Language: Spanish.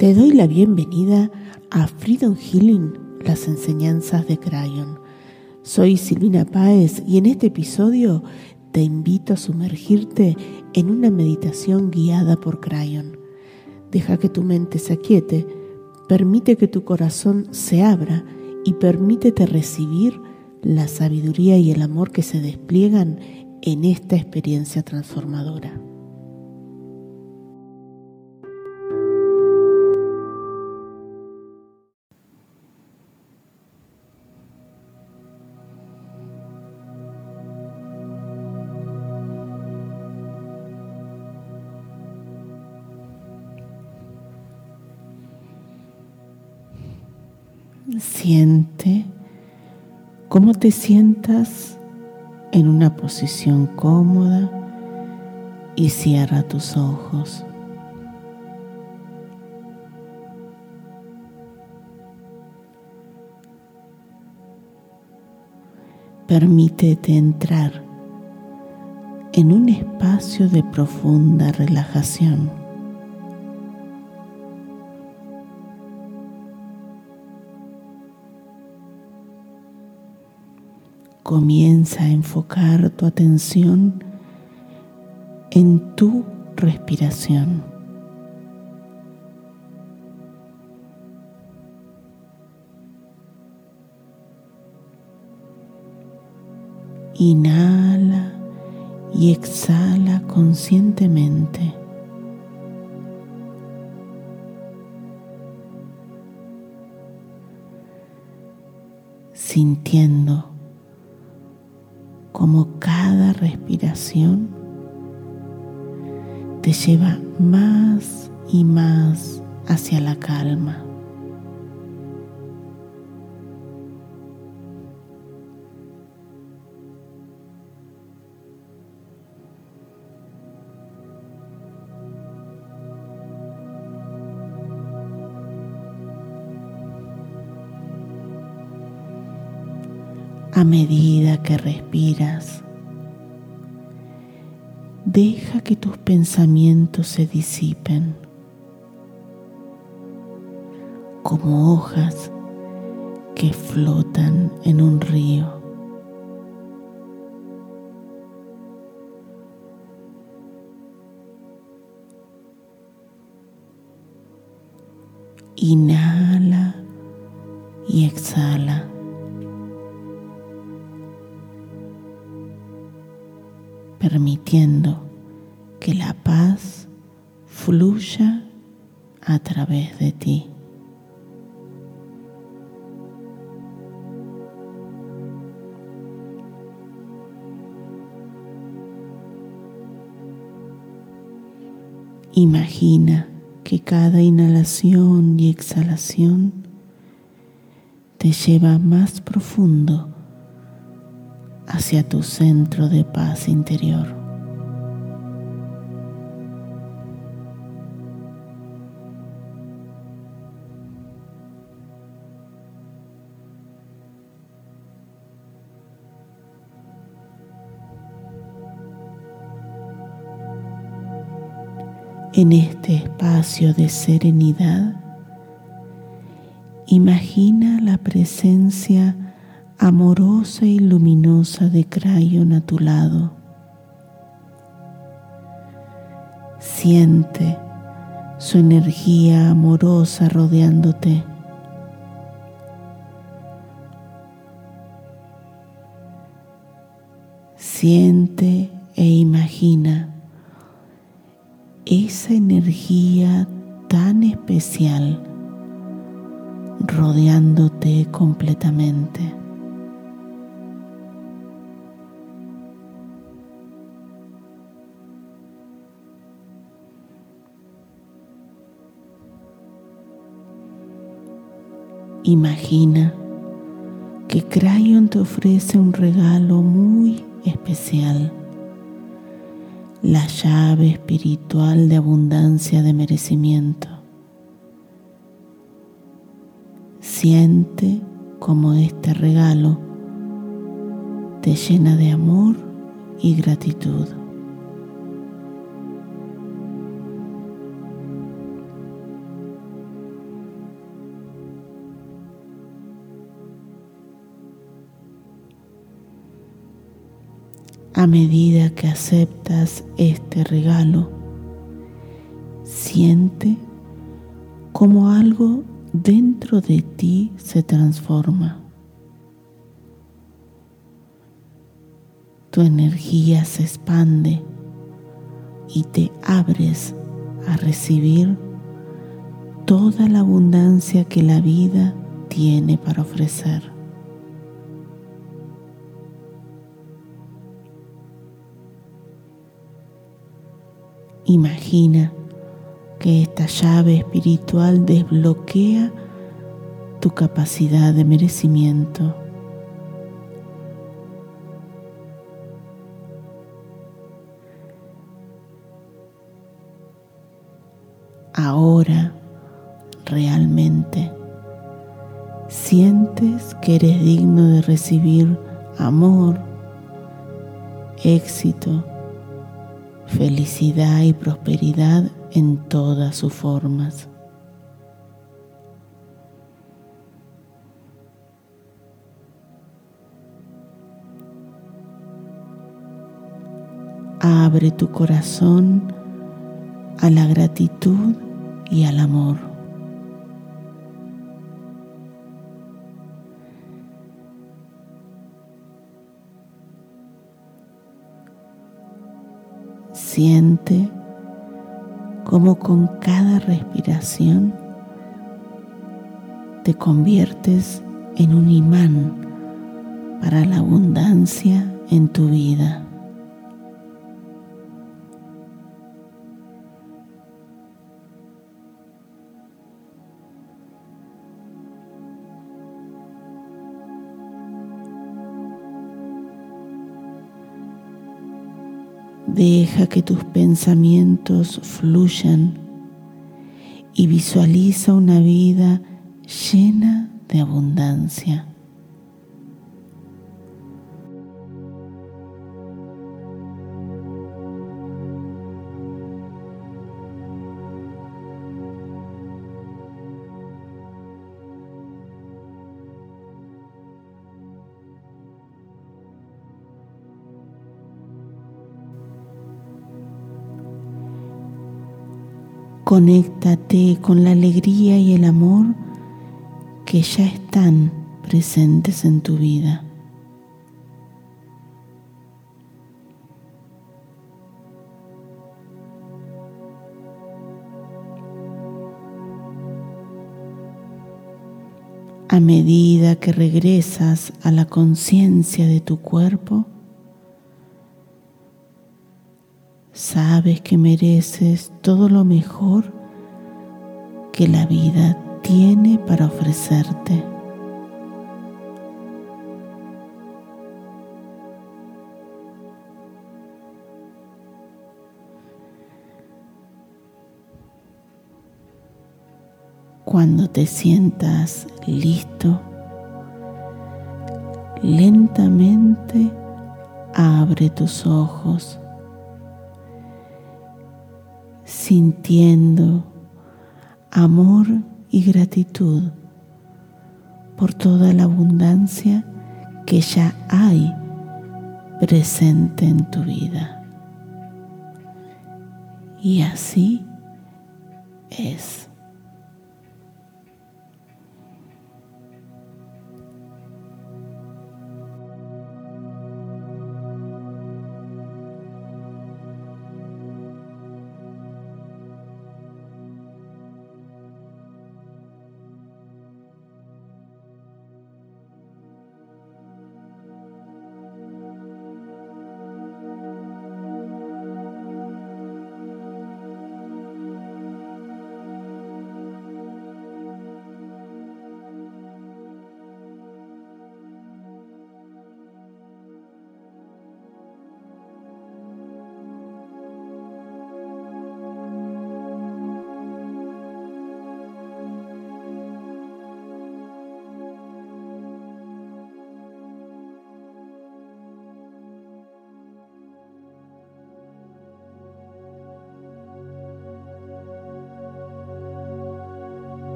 Te doy la bienvenida a Freedom Healing, las enseñanzas de Crayon. Soy Silvina Páez y en este episodio te invito a sumergirte en una meditación guiada por Crayon. Deja que tu mente se aquiete, permite que tu corazón se abra y permítete recibir la sabiduría y el amor que se despliegan en esta experiencia transformadora. Siente cómo te sientas en una posición cómoda y cierra tus ojos. Permítete entrar en un espacio de profunda relajación. Comienza a enfocar tu atención en tu respiración. Inhala y exhala conscientemente. sintiendo como cada respiración te lleva más y más hacia la calma. A medida que respiras. Deja que tus pensamientos se disipen como hojas que flotan en un río. Inhala y exhala. Permitiendo que la paz fluya a través de ti. Imagina que cada inhalación y exhalación te lleva más profundo hacia tu centro de paz interior. En este espacio de serenidad, imagina la presencia amorosa y luminosa de Crayon a tu lado. Siente su energía amorosa rodeándote. Siente e imagina esa energía tan especial rodeándote completamente. Imagina que Crayon te ofrece un regalo muy especial, la llave espiritual de abundancia de merecimiento. Siente como este regalo te llena de amor y gratitud. A medida que aceptas este regalo, siente como algo dentro de ti se transforma. Tu energía se expande y te abres a recibir toda la abundancia que la vida tiene para ofrecer. Imagina que esta llave espiritual desbloquea tu capacidad de merecimiento. Ahora realmente sientes que eres digno de recibir amor, éxito, felicidad y prosperidad en todas sus formas. Abre tu corazón a la gratitud y al amor. Siente como con cada respiración te conviertes en un imán para la abundancia en tu vida. Deja que tus pensamientos fluyan y visualiza una vida llena de abundancia. Conéctate con la alegría y el amor que ya están presentes en tu vida. A medida que regresas a la conciencia de tu cuerpo, Sabes que mereces todo lo mejor que la vida tiene para ofrecerte. Cuando te sientas listo, lentamente abre tus ojos sintiendo amor y gratitud por toda la abundancia que ya hay presente en tu vida. Y así es.